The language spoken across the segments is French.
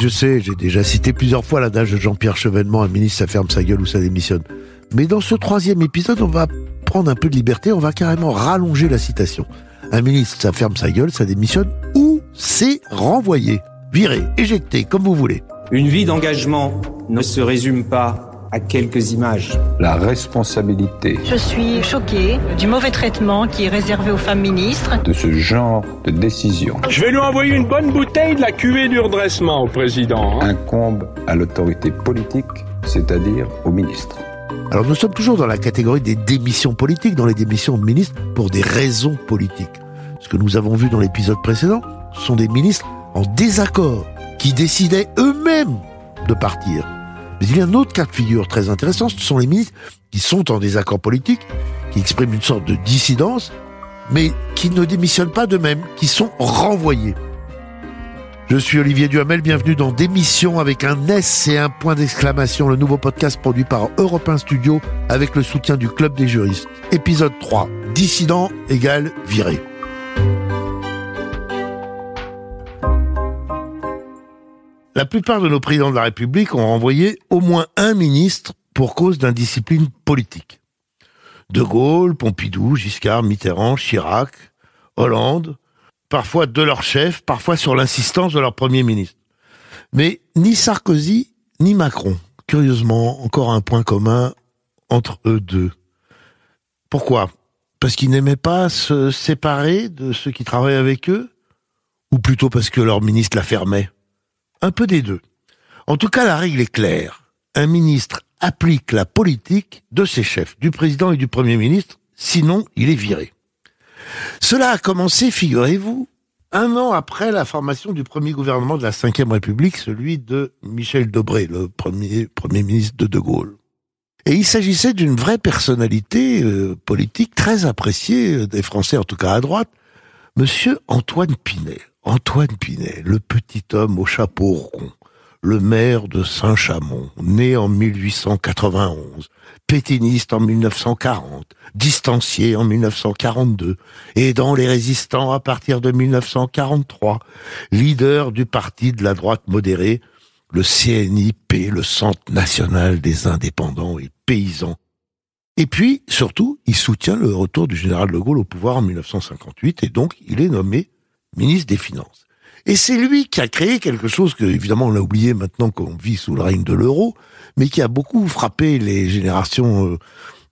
Je sais, j'ai déjà cité plusieurs fois l'adage de Jean-Pierre Chevènement, un ministre, ça ferme sa gueule ou ça démissionne. Mais dans ce troisième épisode, on va prendre un peu de liberté, on va carrément rallonger la citation. Un ministre, ça ferme sa gueule, ça démissionne ou c'est renvoyé, viré, éjecté, comme vous voulez. Une vie d'engagement ne se résume pas à quelques images. La responsabilité Je suis choquée du mauvais traitement qui est réservé aux femmes ministres. de ce genre de décision Je vais lui envoyer une bonne bouteille de la cuvée du redressement au président. hein. incombe à l'autorité politique, c'est-à-dire au ministre. Alors nous sommes toujours dans la catégorie des démissions politiques, dans les démissions de ministres pour des raisons politiques. Ce que nous avons vu dans l'épisode précédent, ce sont des ministres en désaccord, qui décidaient eux-mêmes de partir. Mais il y a un autre cas de figure très intéressant, ce sont les ministres qui sont en désaccord politique, qui expriment une sorte de dissidence, mais qui ne démissionnent pas d'eux-mêmes, qui sont renvoyés. Je suis Olivier Duhamel, bienvenue dans Démission avec un S et un point d'exclamation, le nouveau podcast produit par Europe 1 Studio avec le soutien du Club des juristes. Épisode 3, dissident égale viré. La plupart de nos présidents de la République ont renvoyé au moins un ministre pour cause d'indiscipline politique. De Gaulle, Pompidou, Giscard, Mitterrand, Chirac, Hollande, parfois de leur chef, parfois sur l'insistance de leur premier ministre. Mais ni Sarkozy ni Macron, curieusement, encore un point commun entre eux deux. Pourquoi? Parce qu'ils n'aimaient pas se séparer de ceux qui travaillaient avec eux? Ou plutôt parce que leur ministre la fermait? Un peu des deux. En tout cas, la règle est claire. Un ministre applique la politique de ses chefs, du président et du premier ministre, sinon il est viré. Cela a commencé, figurez-vous, un an après la formation du premier gouvernement de la Ve République, celui de Michel Debré, le premier premier ministre de De Gaulle. Et il s'agissait d'une vraie personnalité euh, politique très appréciée euh, des Français, en tout cas à droite, Monsieur Antoine Pinet. Antoine Pinet, le petit homme au chapeau rond, le maire de Saint-Chamond, né en 1891, pétiniste en 1940, distancié en 1942, aidant les résistants à partir de 1943, leader du parti de la droite modérée, le CNIP, le Centre national des indépendants et paysans. Et puis, surtout, il soutient le retour du général de Gaulle au pouvoir en 1958 et donc il est nommé ministre des Finances. Et c'est lui qui a créé quelque chose que, évidemment, on l'a oublié maintenant qu'on vit sous le règne de l'euro, mais qui a beaucoup frappé les générations euh,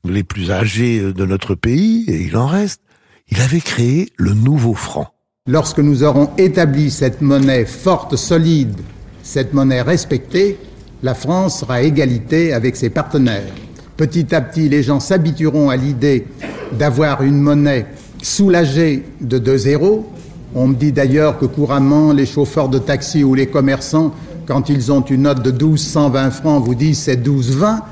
les plus âgées euh, de notre pays, et il en reste. Il avait créé le nouveau franc. Lorsque nous aurons établi cette monnaie forte, solide, cette monnaie respectée, la France sera égalité avec ses partenaires. Petit à petit, les gens s'habitueront à l'idée d'avoir une monnaie soulagée de 2 zéros. On me dit d'ailleurs que couramment, les chauffeurs de taxi ou les commerçants, quand ils ont une note de 12, 120 francs, vous disent c'est 12, 20.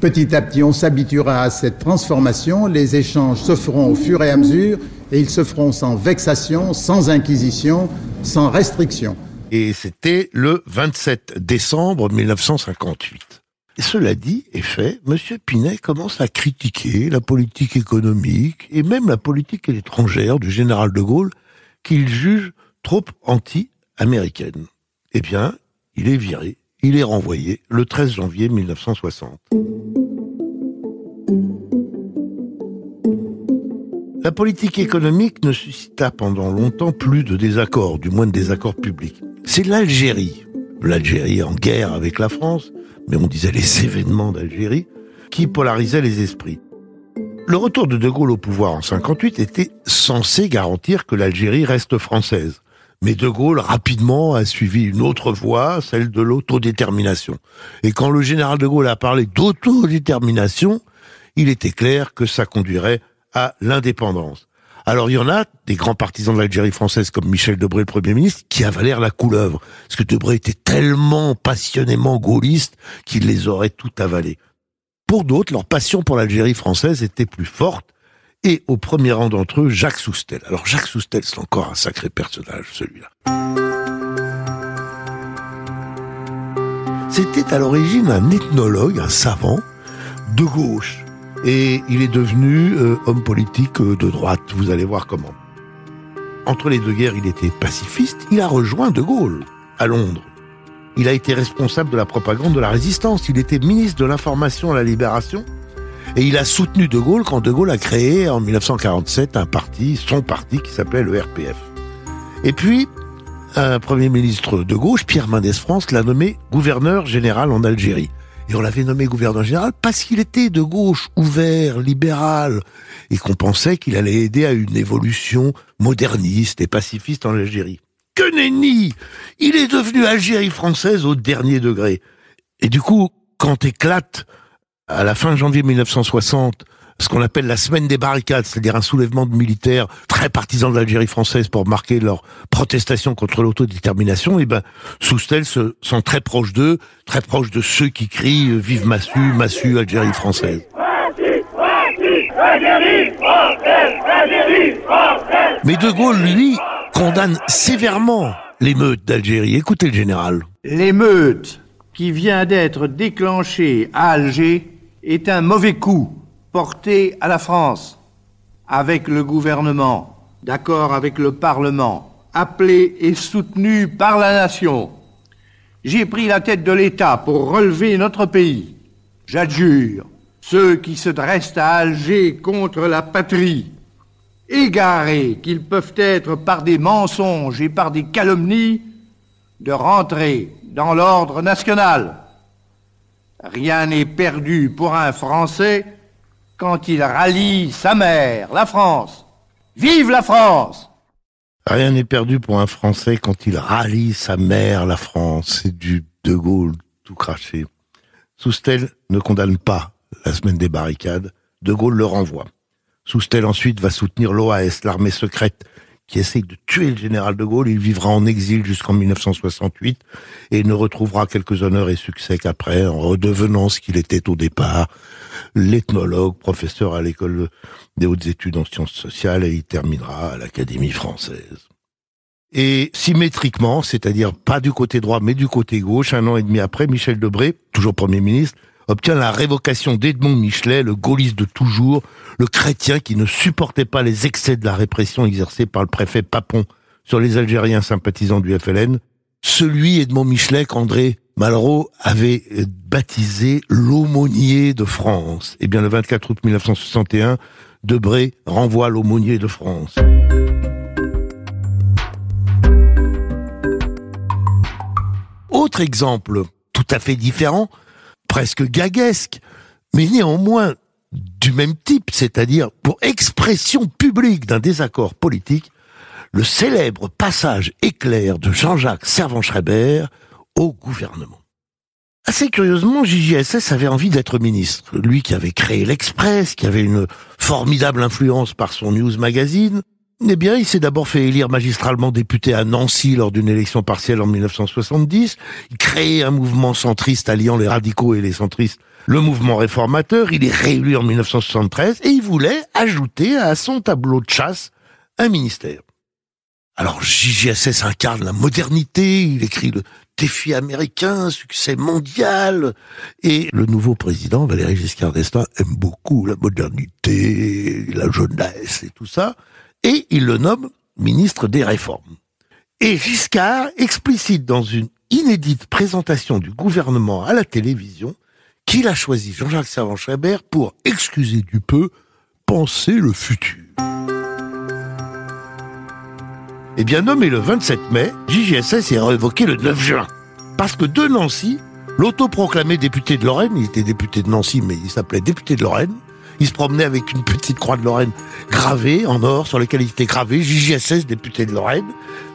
Petit à petit, on s'habituera à cette transformation. Les échanges se feront au fur et à mesure et ils se feront sans vexation, sans inquisition, sans restriction. Et c'était le 27 décembre 1958. Et cela dit et fait, Monsieur Pinet commence à critiquer la politique économique et même la politique étrangère du général de Gaulle qu'il juge trop anti-américaine. Eh bien, il est viré, il est renvoyé le 13 janvier 1960. La politique économique ne suscita pendant longtemps plus de désaccords, du moins de désaccords publics. C'est l'Algérie, l'Algérie en guerre avec la France, mais on disait les événements d'Algérie, qui polarisaient les esprits. Le retour de De Gaulle au pouvoir en 58 était censé garantir que l'Algérie reste française. Mais De Gaulle rapidement a suivi une autre voie, celle de l'autodétermination. Et quand le général de Gaulle a parlé d'autodétermination, il était clair que ça conduirait à l'indépendance. Alors il y en a des grands partisans de l'Algérie française comme Michel Debré, le Premier ministre, qui avalèrent la couleuvre. Parce que Debré était tellement passionnément gaulliste qu'il les aurait tout avalés. Pour d'autres, leur passion pour l'Algérie française était plus forte. Et au premier rang d'entre eux, Jacques Soustel. Alors Jacques Soustel, c'est encore un sacré personnage, celui-là. C'était à l'origine un ethnologue, un savant, de gauche. Et il est devenu euh, homme politique euh, de droite, vous allez voir comment. Entre les deux guerres, il était pacifiste, il a rejoint De Gaulle à Londres. Il a été responsable de la propagande de la résistance. Il était ministre de l'information à la libération et il a soutenu De Gaulle quand De Gaulle a créé en 1947 un parti, son parti qui s'appelait le RPF. Et puis, un premier ministre de gauche, Pierre Mendès France, l'a nommé gouverneur général en Algérie. Et on l'avait nommé gouverneur général parce qu'il était de gauche, ouvert, libéral, et qu'on pensait qu'il allait aider à une évolution moderniste et pacifiste en Algérie. Que nenni Il est devenu Algérie française au dernier degré. Et du coup, quand éclate, à la fin janvier 1960, ce qu'on appelle la semaine des barricades, c'est-à-dire un soulèvement de militaires très partisans de l'Algérie française pour marquer leur protestation contre l'autodétermination, et ben Soustel se sont très proches d'eux, très proches de ceux qui crient euh, Vive Massu, Massu, Algérie française. Mais De Gaulle, lui, condamne sévèrement l'émeute d'Algérie. Écoutez le général. L'émeute qui vient d'être déclenchée à Alger est un mauvais coup porté à la France, avec le gouvernement, d'accord avec le Parlement, appelé et soutenu par la nation. J'ai pris la tête de l'État pour relever notre pays. J'adjure ceux qui se dressent à Alger contre la patrie, égarés qu'ils peuvent être par des mensonges et par des calomnies, de rentrer dans l'ordre national. Rien n'est perdu pour un Français quand il rallie sa mère, la France. Vive la France Rien n'est perdu pour un Français quand il rallie sa mère, la France. C'est du De Gaulle tout craché. Soustel ne condamne pas la semaine des barricades. De Gaulle le renvoie. Soustel ensuite va soutenir l'OAS, l'armée secrète, qui essaye de tuer le général de Gaulle. Il vivra en exil jusqu'en 1968 et ne retrouvera quelques honneurs et succès qu'après, en redevenant ce qu'il était au départ, l'ethnologue, professeur à l'école des hautes études en sciences sociales et il terminera à l'Académie française. Et symétriquement, c'est-à-dire pas du côté droit mais du côté gauche, un an et demi après, Michel Debré, toujours Premier ministre, obtient la révocation d'Edmond Michelet, le gaulliste de toujours, le chrétien qui ne supportait pas les excès de la répression exercée par le préfet Papon sur les Algériens sympathisants du FLN, celui Edmond Michelet qu'André Malraux avait baptisé l'aumônier de France. Eh bien, le 24 août 1961, Debré renvoie l'aumônier de France. Autre exemple tout à fait différent, presque gaguesque, mais néanmoins du même type, c'est-à-dire pour expression publique d'un désaccord politique, le célèbre passage éclair de Jean-Jacques Servan-Schreiber au gouvernement. Assez curieusement, JJSS avait envie d'être ministre. Lui qui avait créé l'Express, qui avait une formidable influence par son news magazine, eh bien, il s'est d'abord fait élire magistralement député à Nancy lors d'une élection partielle en 1970. Il crée un mouvement centriste alliant les radicaux et les centristes, le mouvement réformateur. Il est réélu en 1973 et il voulait ajouter à son tableau de chasse un ministère. Alors JJSS incarne la modernité, il écrit le défi américain, succès mondial, et le nouveau président, Valéry Giscard d'Estaing, aime beaucoup la modernité, la jeunesse et tout ça et il le nomme ministre des Réformes. Et Giscard explicite dans une inédite présentation du gouvernement à la télévision qu'il a choisi Jean-Jacques Servan-Schreiber pour, excuser du peu, penser le futur. Eh bien, nommé le 27 mai, JGSS est révoqué le 9 juin. Parce que de Nancy, l'autoproclamé député de Lorraine, il était député de Nancy, mais il s'appelait député de Lorraine, il se promenait avec une petite croix de Lorraine gravée en or sur laquelle il était gravé JJSS député de Lorraine.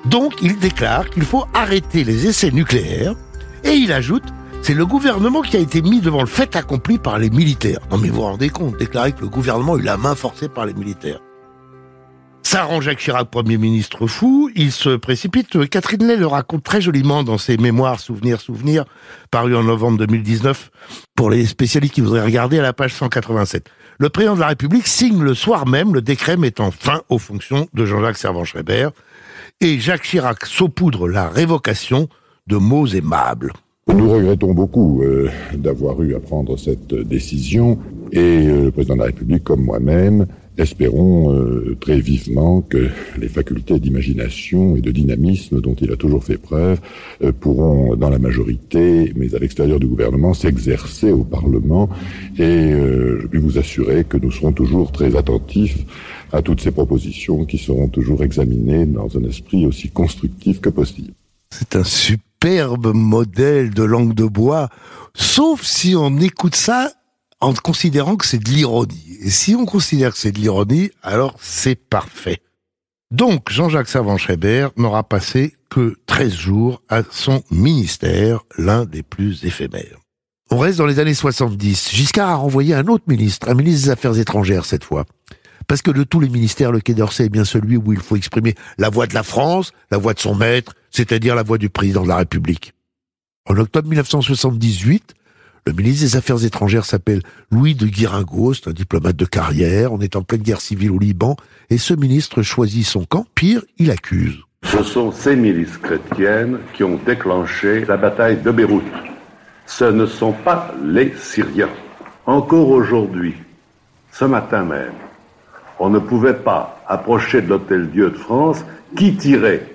Donc il déclare qu'il faut arrêter les essais nucléaires et il ajoute c'est le gouvernement qui a été mis devant le fait accompli par les militaires. Non mais vous vous rendez compte, déclarer que le gouvernement a eu la main forcée par les militaires. Ça rend Jacques Chirac Premier ministre fou, il se précipite. Catherine Lay le raconte très joliment dans ses mémoires Souvenirs, Souvenirs, paru en novembre 2019, pour les spécialistes qui voudraient regarder à la page 187 le président de la République signe le soir même le décret mettant fin aux fonctions de Jean-Jacques Servan-Schreiber et Jacques Chirac saupoudre la révocation de mots aimables. Nous regrettons beaucoup euh, d'avoir eu à prendre cette décision et euh, le président de la République comme moi-même espérons euh, très vivement que les facultés d'imagination et de dynamisme dont il a toujours fait preuve euh, pourront, dans la majorité, mais à l'extérieur du gouvernement, s'exercer au Parlement. Et euh, je puis vous assurer que nous serons toujours très attentifs à toutes ces propositions qui seront toujours examinées dans un esprit aussi constructif que possible. C'est un superbe modèle de langue de bois, sauf si on écoute ça en considérant que c'est de l'ironie. Et si on considère que c'est de l'ironie, alors c'est parfait. Donc, Jean-Jacques Savant-Schreiber n'aura passé que 13 jours à son ministère, l'un des plus éphémères. On reste dans les années 70. Giscard a renvoyé un autre ministre, un ministre des Affaires étrangères cette fois. Parce que de tous les ministères, le Quai d'Orsay est bien celui où il faut exprimer la voix de la France, la voix de son maître, c'est-à-dire la voix du président de la République. En octobre 1978, le ministre des Affaires étrangères s'appelle Louis de Guirago, c'est un diplomate de carrière, on est en pleine guerre civile au Liban, et ce ministre choisit son camp, pire, il accuse. Ce sont ces milices chrétiennes qui ont déclenché la bataille de Beyrouth. Ce ne sont pas les Syriens. Encore aujourd'hui, ce matin même, on ne pouvait pas approcher de l'Hôtel Dieu de France qui tirait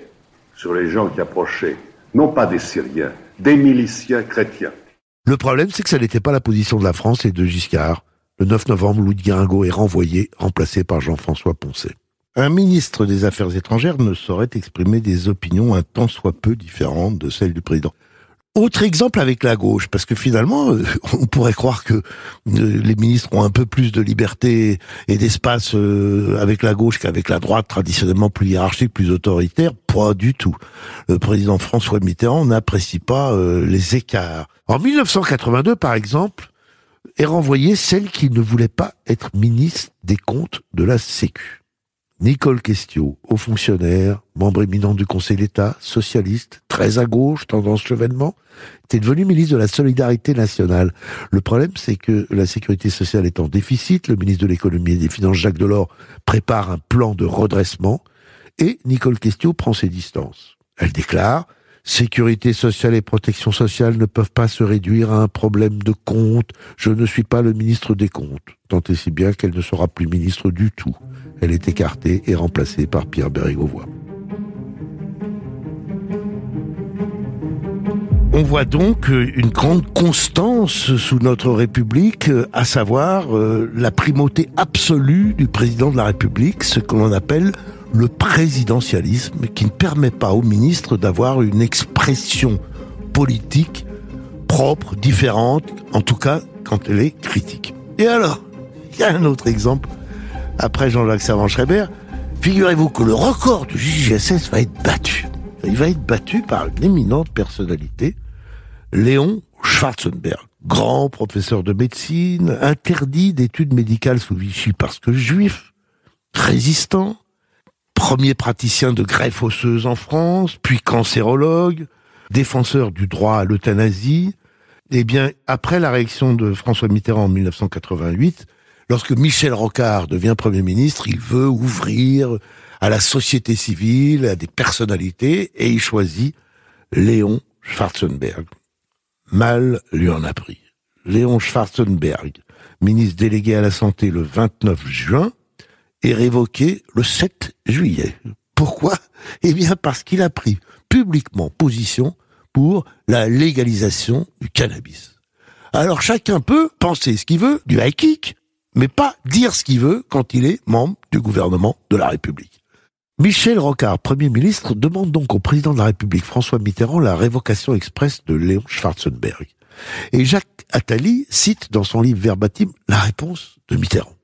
sur les gens qui approchaient, non pas des Syriens, des miliciens chrétiens. Le problème, c'est que ça n'était pas la position de la France et de Giscard. Le 9 novembre, Louis de Guiringaud est renvoyé, remplacé par Jean-François Poncet. Un ministre des Affaires étrangères ne saurait exprimer des opinions un tant soit peu différentes de celles du président. Autre exemple avec la gauche, parce que finalement, euh, on pourrait croire que euh, les ministres ont un peu plus de liberté et d'espace euh, avec la gauche qu'avec la droite, traditionnellement plus hiérarchique, plus autoritaire. Pas du tout. Le président François Mitterrand n'apprécie pas les écarts. En 1982, par exemple, est renvoyée celle qui ne voulait pas être ministre des comptes de la Sécu. Nicole Questiot, haut fonctionnaire, membre éminent du Conseil d'État, socialiste, très à gauche, tendance chevènement, était devenue ministre de la Solidarité nationale. Le problème, c'est que la sécurité sociale est en déficit, le ministre de l'économie et des finances, Jacques Delors, prépare un plan de redressement, et Nicole Questiot prend ses distances. Elle déclare Sécurité sociale et protection sociale ne peuvent pas se réduire à un problème de compte. Je ne suis pas le ministre des comptes. Tant et si bien qu'elle ne sera plus ministre du tout. Elle est écartée et remplacée par Pierre Bérégovoy. On voit donc une grande constance sous notre République, à savoir euh, la primauté absolue du président de la République, ce que l'on appelle le présidentialisme qui ne permet pas au ministre d'avoir une expression politique propre, différente, en tout cas quand elle est critique. Et alors, il y a un autre exemple, après Jean-Jacques Savant-Schreiber, figurez-vous que le record du JGSS va être battu. Il va être battu par une éminente personnalité, Léon Schwarzenberg, grand professeur de médecine, interdit d'études médicales sous Vichy parce que juif, résistant, premier praticien de greffe osseuse en France, puis cancérologue, défenseur du droit à l'euthanasie. Eh bien, après la réaction de François Mitterrand en 1988, lorsque Michel Rocard devient Premier ministre, il veut ouvrir à la société civile, à des personnalités, et il choisit Léon Schwarzenberg. Mal lui en a pris. Léon Schwarzenberg, ministre délégué à la Santé le 29 juin, est révoqué le 7 juillet. Pourquoi? Eh bien parce qu'il a pris publiquement position pour la légalisation du cannabis. Alors chacun peut penser ce qu'il veut du high kick, mais pas dire ce qu'il veut quand il est membre du gouvernement de la République. Michel Rocard, Premier ministre, demande donc au président de la République François Mitterrand la révocation expresse de Léon Schwarzenberg. Et Jacques Attali cite dans son livre verbatim la réponse de Mitterrand.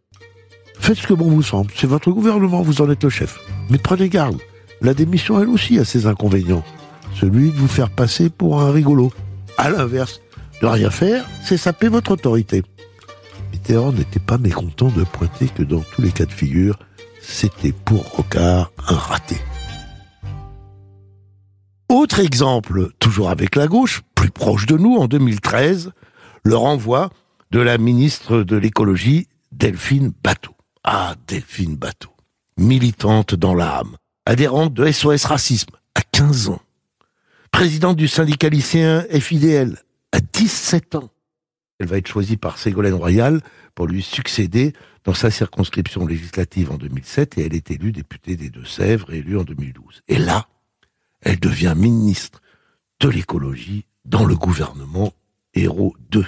Faites ce que bon vous semble, c'est votre gouvernement, vous en êtes le chef. Mais prenez garde, la démission elle aussi a ses inconvénients. Celui de vous faire passer pour un rigolo. À l'inverse, de rien faire, c'est saper votre autorité. Mitterrand n'était pas mécontent de pointer que dans tous les cas de figure, c'était pour Rocard un raté. Autre exemple, toujours avec la gauche, plus proche de nous, en 2013, le renvoi de la ministre de l'écologie, Delphine Bateau. Ah, Delphine Bateau, militante dans l'âme, adhérente de SOS Racisme à 15 ans, présidente du syndicat lycéen FIDL à 17 ans. Elle va être choisie par Ségolène Royal pour lui succéder dans sa circonscription législative en 2007 et elle est élue députée des Deux-Sèvres élue en 2012. Et là, elle devient ministre de l'écologie dans le gouvernement Héros 2.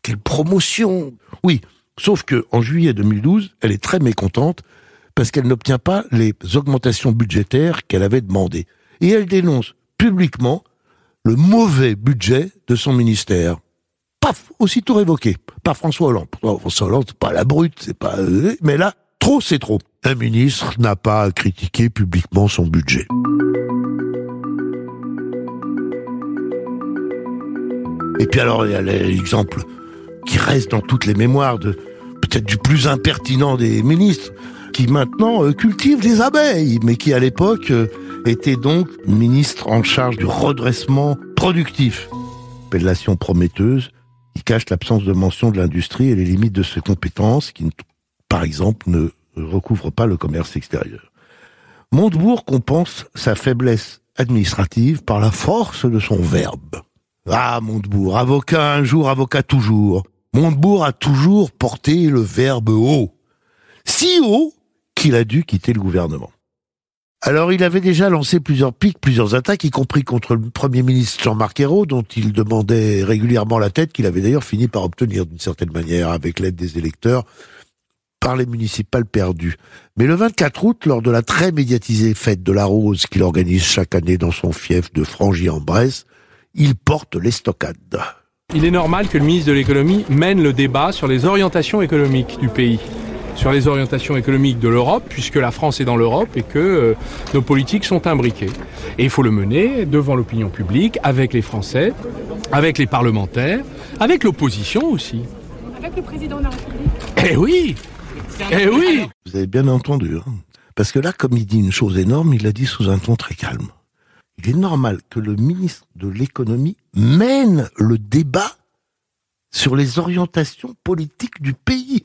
Quelle promotion Oui, sauf que en juillet 2012, elle est très mécontente parce qu'elle n'obtient pas les augmentations budgétaires qu'elle avait demandées. Et elle dénonce publiquement le mauvais budget de son ministère. Paf, aussitôt révoqué par François Hollande. François Hollande, c'est pas la brute, c'est pas... Euh, mais là, trop, c'est trop. Un ministre n'a pas à critiquer publiquement son budget. Et puis alors, il y a l'exemple qui reste dans toutes les mémoires de peut-être du plus impertinent des ministres, qui maintenant euh, cultive des abeilles, mais qui à l'époque euh, était donc ministre en charge du redressement productif. Appellation prometteuse qui cache l'absence de mention de l'industrie et les limites de ses compétences, qui, par exemple, ne recouvre pas le commerce extérieur. Montebourg compense sa faiblesse administrative par la force de son verbe. Ah, Montebourg, avocat un jour, avocat toujours. Montebourg a toujours porté le verbe haut. Si haut qu'il a dû quitter le gouvernement. Alors il avait déjà lancé plusieurs pics, plusieurs attaques, y compris contre le Premier ministre Jean-Marc Ayrault, dont il demandait régulièrement la tête, qu'il avait d'ailleurs fini par obtenir d'une certaine manière, avec l'aide des électeurs, par les municipales perdues. Mais le 24 août, lors de la très médiatisée fête de la Rose qu'il organise chaque année dans son fief de Frangy-en-Bresse, il porte l'estocade. Il est normal que le ministre de l'économie mène le débat sur les orientations économiques du pays sur les orientations économiques de l'Europe, puisque la France est dans l'Europe et que euh, nos politiques sont imbriquées. Et il faut le mener devant l'opinion publique, avec les Français, avec les parlementaires, avec l'opposition aussi. Avec le président de la République Eh oui Eh oui Vous avez bien entendu. Hein Parce que là, comme il dit une chose énorme, il l'a dit sous un ton très calme. Il est normal que le ministre de l'économie mène le débat sur les orientations politiques du pays.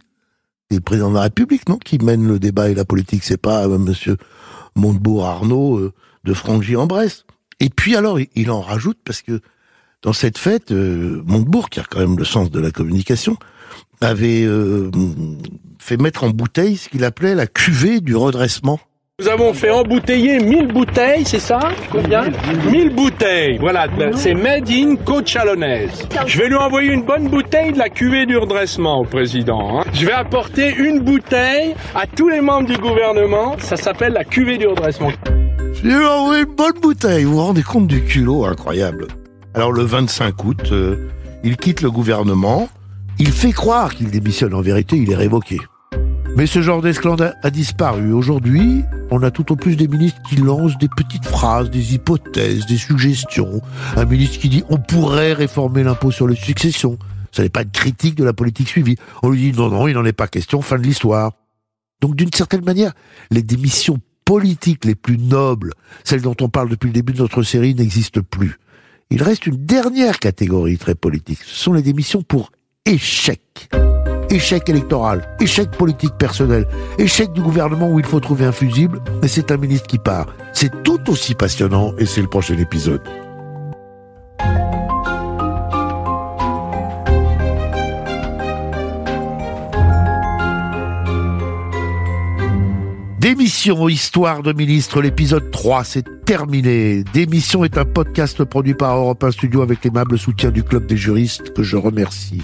C'est le président de la République, non, qui mène le débat et la politique. C'est pas euh, Monsieur Montebourg Arnaud euh, de Frangy-en-Bresse. Et puis alors, il en rajoute parce que dans cette fête, euh, Montebourg, qui a quand même le sens de la communication, avait euh, fait mettre en bouteille ce qu'il appelait la cuvée du redressement. Nous avons fait embouteiller 1000 bouteilles, c'est ça Combien 1000 bouteilles. Voilà, c'est made in côte chalonnaise. Je vais lui envoyer une bonne bouteille de la cuvée du redressement au président. Hein. Je vais apporter une bouteille à tous les membres du gouvernement. Ça s'appelle la cuvée du redressement. Je lui ai envoyé une bonne bouteille. Vous vous rendez compte du culot incroyable Alors le 25 août, euh, il quitte le gouvernement. Il fait croire qu'il démissionne. En vérité, il est révoqué. Mais ce genre d'esclandre a disparu. Aujourd'hui, on a tout au plus des ministres qui lancent des petites phrases, des hypothèses, des suggestions. Un ministre qui dit on pourrait réformer l'impôt sur les successions. Ça n'est pas une critique de la politique suivie. On lui dit non, non, il n'en est pas question, fin de l'histoire. Donc d'une certaine manière, les démissions politiques les plus nobles, celles dont on parle depuis le début de notre série, n'existent plus. Il reste une dernière catégorie très politique. Ce sont les démissions pour échec échec électoral, échec politique personnel, échec du gouvernement où il faut trouver un fusible, mais c'est un ministre qui part. C'est tout aussi passionnant et c'est le prochain épisode. Démission, histoire de ministre, l'épisode 3, c'est terminé. Démission est un podcast produit par Europe 1 Studio avec l'aimable soutien du Club des juristes que je remercie.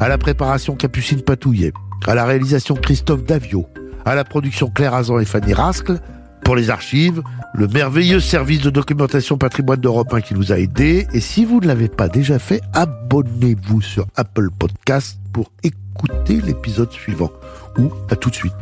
À la préparation Capucine Patouillet, à la réalisation Christophe Davio, à la production Claire Azan et Fanny Rascle, pour les archives, le merveilleux service de documentation patrimoine d'Europe 1 qui nous a aidés. Et si vous ne l'avez pas déjà fait, abonnez-vous sur Apple Podcast pour écouter l'épisode suivant. Ou à tout de suite.